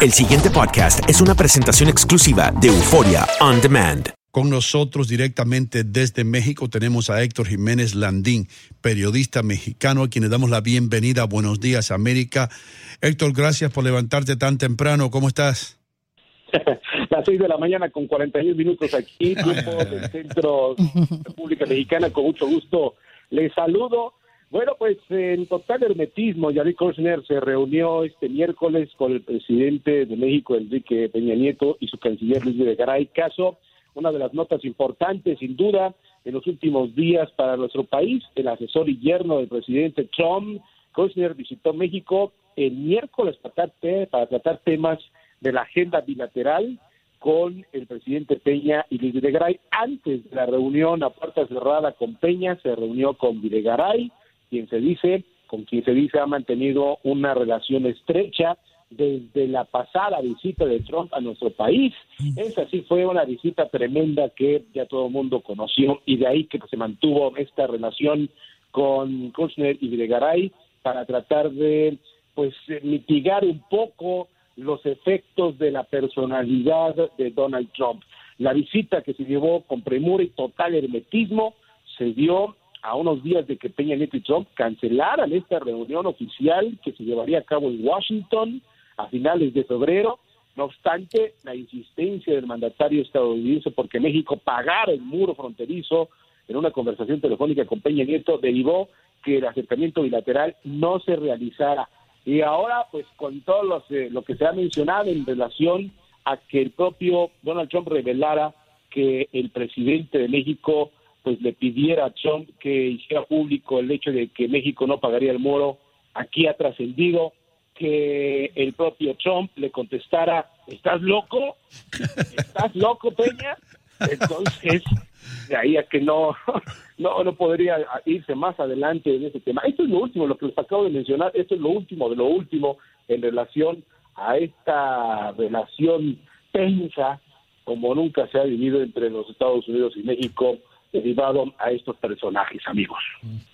El siguiente podcast es una presentación exclusiva de Euforia On Demand. Con nosotros directamente desde México tenemos a Héctor Jiménez Landín, periodista mexicano, a quien le damos la bienvenida. Buenos días, América. Héctor, gracias por levantarte tan temprano. ¿Cómo estás? Las seis de la mañana con 41 minutos aquí, tiempo del Centro República Mexicana. Con mucho gusto les saludo. Bueno, pues en total hermetismo, Jared Kushner se reunió este miércoles con el presidente de México, Enrique Peña Nieto, y su canciller Luis Videgaray. Caso, una de las notas importantes, sin duda, en los últimos días para nuestro país, el asesor y yerno del presidente Trump, Kushner, visitó México el miércoles para tratar, para tratar temas de la agenda bilateral con el presidente Peña y Luis Videgaray. Antes de la reunión a puerta cerrada con Peña, se reunió con Videgaray, quien se dice, con quien se dice ha mantenido una relación estrecha desde la pasada visita de Trump a nuestro país. Esa sí fue una visita tremenda que ya todo el mundo conoció y de ahí que se mantuvo esta relación con Kushner y Videgaray para tratar de pues mitigar un poco los efectos de la personalidad de Donald Trump. La visita que se llevó con premura y total hermetismo se dio a unos días de que Peña Nieto y Trump cancelaran esta reunión oficial que se llevaría a cabo en Washington a finales de febrero. No obstante, la insistencia del mandatario estadounidense porque México pagara el muro fronterizo en una conversación telefónica con Peña Nieto derivó que el acercamiento bilateral no se realizara. Y ahora, pues con todo eh, lo que se ha mencionado en relación a que el propio Donald Trump revelara que el presidente de México pues le pidiera a Trump que hiciera público el hecho de que México no pagaría el muro, aquí ha trascendido que el propio Trump le contestara, ¿estás loco? ¿Estás loco, Peña? Entonces, de ahí a que no, no, no podría irse más adelante en ese tema. Esto es lo último, lo que les acabo de mencionar, esto es lo último de lo último en relación a esta relación tensa como nunca se ha vivido entre los Estados Unidos y México derivado a estos personajes, amigos.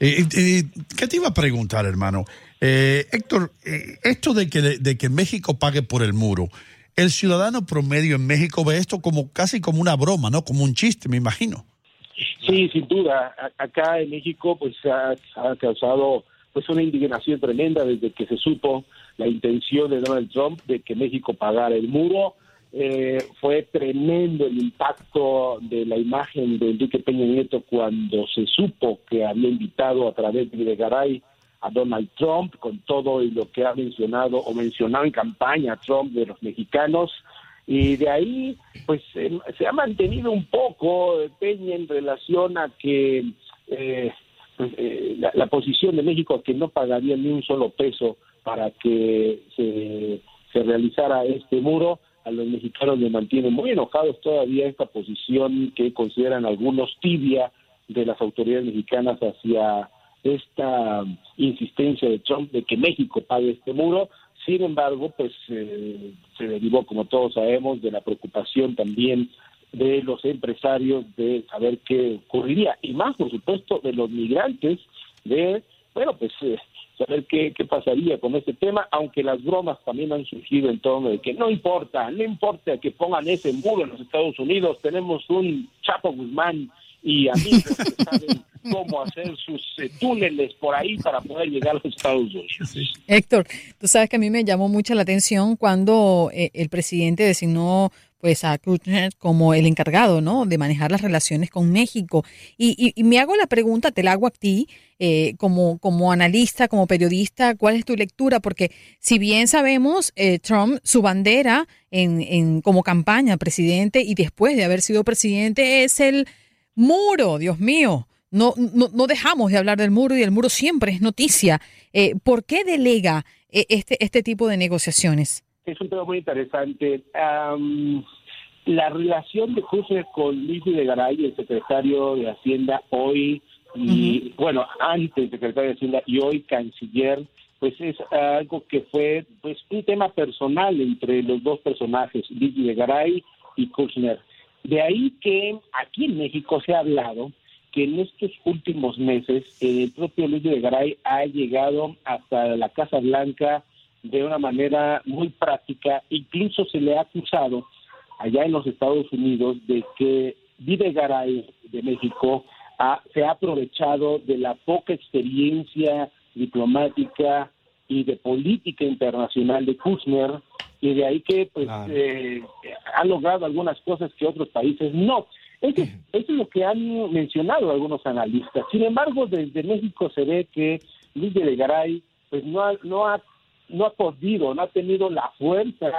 Eh, eh, ¿Qué te iba a preguntar, hermano? Eh, Héctor, esto de que, de que México pague por el muro, el ciudadano promedio en México ve esto como casi como una broma, ¿no? Como un chiste, me imagino. Sí, sin duda. acá en México, pues ha, ha causado pues una indignación tremenda desde que se supo la intención de Donald Trump de que México pagara el muro eh, fue tremendo el impacto de la imagen de Enrique Peña Nieto cuando se supo que había invitado a través de Garay a Donald Trump con todo lo que ha mencionado o mencionado en campaña Trump de los mexicanos. Y de ahí pues se ha mantenido un poco Peña en relación a que eh, pues, eh, la, la, posición de México que no pagaría ni un solo peso para que se, se realizara este muro a los mexicanos le mantiene muy enojados todavía esta posición que consideran algunos tibia de las autoridades mexicanas hacia esta insistencia de Trump de que México pague este muro. Sin embargo, pues eh, se derivó, como todos sabemos, de la preocupación también de los empresarios de saber qué ocurriría y más, por supuesto, de los migrantes de, bueno, pues eh, saber qué, qué pasaría con este tema, aunque las bromas también han surgido en torno de que no importa, no importa que pongan ese muro en los Estados Unidos, tenemos un Chapo Guzmán y amigos que saben cómo hacer sus eh, túneles por ahí para poder llegar a los Estados Unidos. Héctor, tú sabes que a mí me llamó mucho la atención cuando eh, el presidente designó pues a Kushner como el encargado, ¿no? De manejar las relaciones con México. Y, me hago la pregunta, te la hago a ti, eh, como, como analista, como periodista, ¿cuál es tu lectura? Porque si bien sabemos, eh, Trump, su bandera en, en, como campaña, presidente, y después de haber sido presidente, es el muro, Dios mío. No, no, no dejamos de hablar del muro y el muro siempre es noticia. Eh, ¿Por qué delega este, este tipo de negociaciones? Es un tema muy interesante. la relación de José con Luis de Garay, el secretario de Hacienda hoy, y bueno, antes secretario de Hacienda y hoy canciller, pues es algo que fue pues un tema personal entre los dos personajes, Luis de Garay y Kushner. De ahí que aquí en México se ha hablado que en estos últimos meses el propio Luis de Garay ha llegado hasta la Casa Blanca de una manera muy práctica. Incluso se le ha acusado allá en los Estados Unidos de que Videgaray de México se ha aprovechado de la poca experiencia diplomática y de política internacional de Kushner y de ahí que pues eh, ha logrado algunas cosas que otros países no. Eso, es lo que han mencionado algunos analistas. Sin embargo, desde México se ve que Luis de Garay pues no ha, no ha no ha podido, no ha tenido la fuerza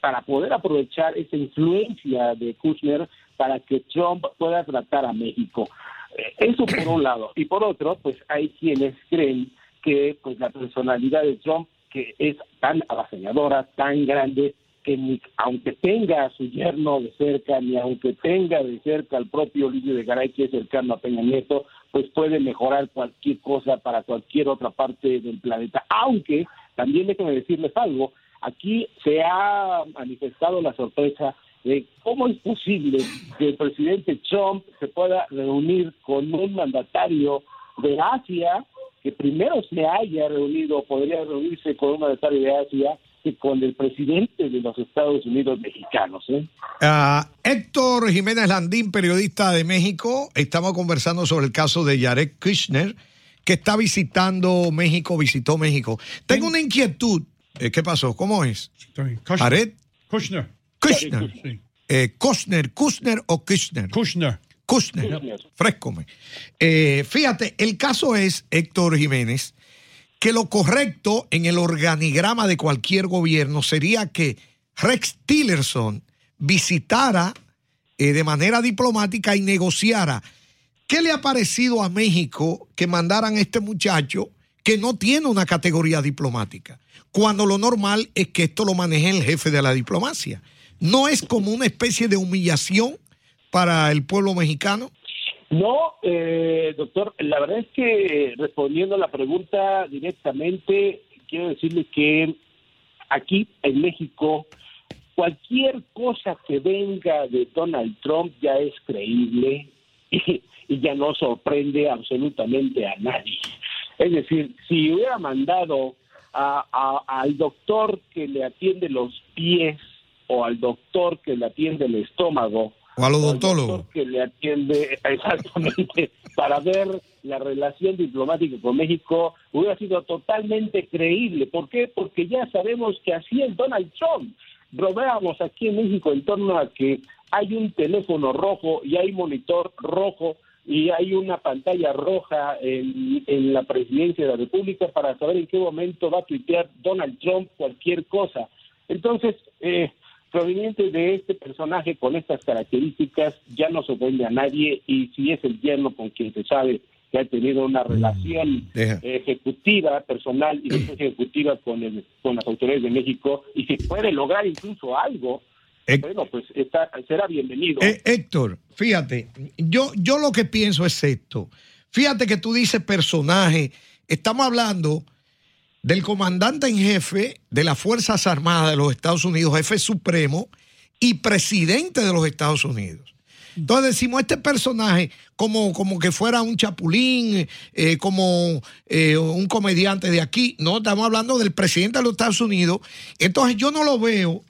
para poder aprovechar esa influencia de Kushner para que Trump pueda tratar a México. Eh, eso por un lado. Y por otro, pues hay quienes creen que pues la personalidad de Trump, que es tan avasalladora, tan grande, que ni aunque tenga a su yerno de cerca, ni aunque tenga de cerca al propio Luis de Garay, que es cercano a Peña Nieto, pues puede mejorar cualquier cosa para cualquier otra parte del planeta. Aunque, también déjenme decirles algo, aquí se ha manifestado la sorpresa de cómo es posible que el presidente Trump se pueda reunir con un mandatario de Asia que primero se haya reunido, podría reunirse con un mandatario de Asia que con el presidente de los Estados Unidos mexicanos. ¿eh? Ah, Héctor Jiménez Landín, periodista de México, estamos conversando sobre el caso de Jared Kushner, que está visitando México, visitó México. Tengo una inquietud. Eh, ¿Qué pasó? ¿Cómo es? Jared Kushner. Kushner. Eh, Kushner, Kushner o Kushner. Kushner. Kushner. Frescome. Eh, fíjate, el caso es, Héctor Jiménez, que lo correcto en el organigrama de cualquier gobierno sería que Rex Tillerson visitara eh, de manera diplomática y negociara. ¿Qué le ha parecido a México que mandaran a este muchacho que no tiene una categoría diplomática? Cuando lo normal es que esto lo maneje el jefe de la diplomacia. ¿No es como una especie de humillación para el pueblo mexicano? No, eh, doctor, la verdad es que respondiendo a la pregunta directamente, quiero decirle que aquí en México cualquier cosa que venga de Donald Trump ya es creíble y, ya no sorprende absolutamente a nadie. Es decir, si hubiera mandado al doctor que le atiende los pies o al doctor que le atiende el estómago o a los odontólogos. Que le atiende exactamente para ver la relación diplomática con México hubiera sido totalmente creíble. ¿Por qué? Porque ya sabemos que así es Donald Trump. Rodeamos aquí en México en torno a que hay un teléfono rojo y hay monitor rojo y hay una pantalla roja en, en la presidencia de la República para saber en qué momento va a tuitear Donald Trump cualquier cosa. Entonces, eh, proveniente de este personaje con estas características ya no se ofende a nadie y si es el yerno con quien se sabe que ha tenido una mm, relación ejecutiva, personal y ejecutiva con, el, con las autoridades de México y si puede lograr incluso algo, bueno, pues está, será bienvenido. Héctor, fíjate, yo, yo lo que pienso es esto. Fíjate que tú dices personaje, estamos hablando del comandante en jefe de las Fuerzas Armadas de los Estados Unidos, jefe supremo y presidente de los Estados Unidos. Entonces decimos este personaje como, como que fuera un chapulín, eh, como eh, un comediante de aquí. No, estamos hablando del presidente de los Estados Unidos. Entonces yo no lo veo.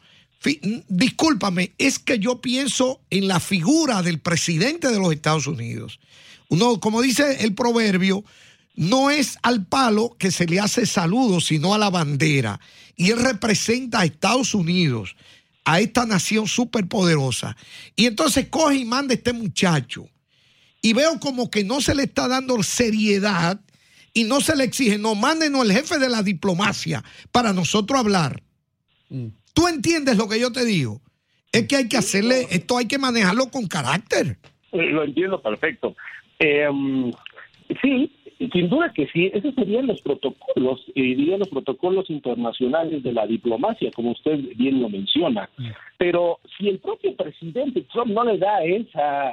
Discúlpame, es que yo pienso en la figura del presidente de los Estados Unidos. Uno, como dice el proverbio, no es al palo que se le hace saludo, sino a la bandera. Y él representa a Estados Unidos, a esta nación superpoderosa. Y entonces coge y manda a este muchacho. Y veo como que no se le está dando seriedad y no se le exige, no, mándenos el jefe de la diplomacia para nosotros hablar. Mm. ¿Tú entiendes lo que yo te digo? Es que hay que hacerle, esto hay que manejarlo con carácter. Lo entiendo perfecto. Eh, sí, sin duda que sí, esos serían los protocolos, dirían los protocolos internacionales de la diplomacia, como usted bien lo menciona. Mm. Pero si el propio presidente Trump no le da esa,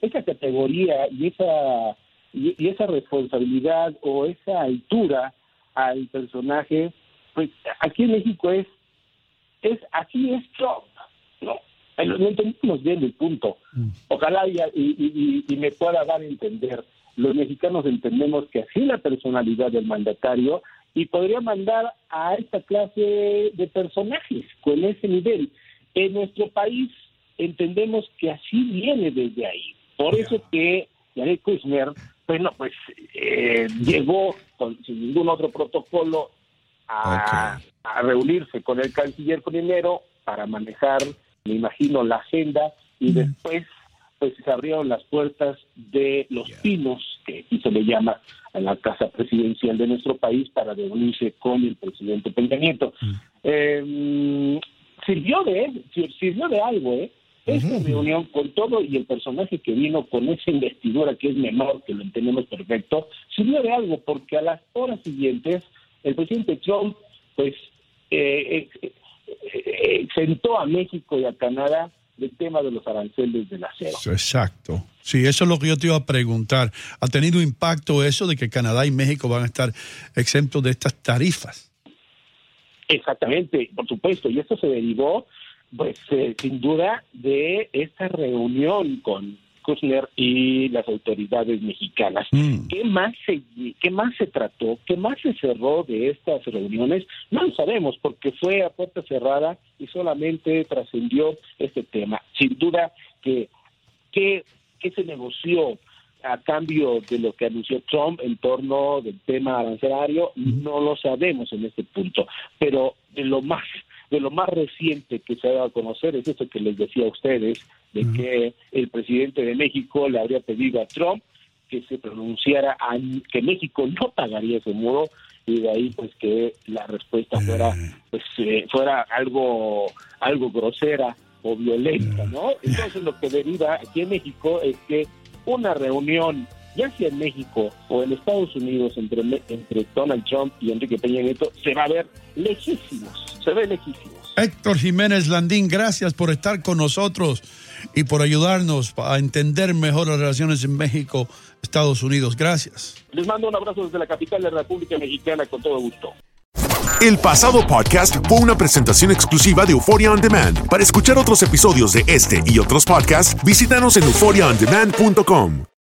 esa categoría y esa, y, esa responsabilidad o esa altura al personaje, pues aquí en México es, es así es Trump, ¿no? No entendemos bien el punto. Mm. Ojalá y, y, y me pueda dar a entender los mexicanos entendemos que así la personalidad del mandatario y podría mandar a esta clase de personajes con ese nivel. En nuestro país entendemos que así viene desde ahí. Por eso que Jared Kushner, bueno, pues eh, llegó con, sin ningún otro protocolo a, a reunirse con el canciller primero para manejar, me imagino, la agenda y después pues se abrieron las puertas de los pinos, que aquí se le llama a la casa presidencial de nuestro país, para reunirse con el presidente Peña Nieto. Eh, sirvió de sirvió de algo, ¿eh? Esta reunión con todo y el personaje que vino con esa investidura que es menor, que lo entendemos perfecto, sirvió de algo porque a las horas siguientes el presidente Trump pues eh, eh, eh, sentó a México y a Canadá del tema de los aranceles del acero. Exacto. Sí, eso es lo que yo te iba a preguntar. ¿Ha tenido impacto eso de que Canadá y México van a estar exentos de estas tarifas? Exactamente, por supuesto. Y esto se derivó, pues, eh, sin duda, de esta reunión con Kushner y las autoridades mexicanas. Mm. ¿Qué más se qué más se trató? ¿Qué más se cerró de estas reuniones? No lo sabemos porque fue a puerta cerrada y solamente trascendió este tema. Sin duda que qué qué se negoció a cambio de lo que anunció Trump en torno del tema arancelario, no lo sabemos en este punto, pero de lo más de lo más reciente que se ha dado a conocer es esto que les decía a ustedes, de que el presidente de México le habría pedido a Trump que se pronunciara a, que México no pagaría ese muro y de ahí pues que la respuesta fuera pues eh, fuera algo algo grosera o violenta, ¿no? Entonces lo que deriva aquí en México es que una reunión ya sea en México o en Estados Unidos entre, entre Donald Trump y Enrique Peña Nieto se va a ver lejísimos, se ve lejísimos. Héctor Jiménez Landín, gracias por estar con nosotros y por ayudarnos a entender mejor las relaciones en México, Estados Unidos. Gracias. Les mando un abrazo desde la capital de la República Mexicana con todo gusto. El pasado podcast fue una presentación exclusiva de Euphoria On Demand. Para escuchar otros episodios de este y otros podcasts, visítanos en euphoriaondemand.com.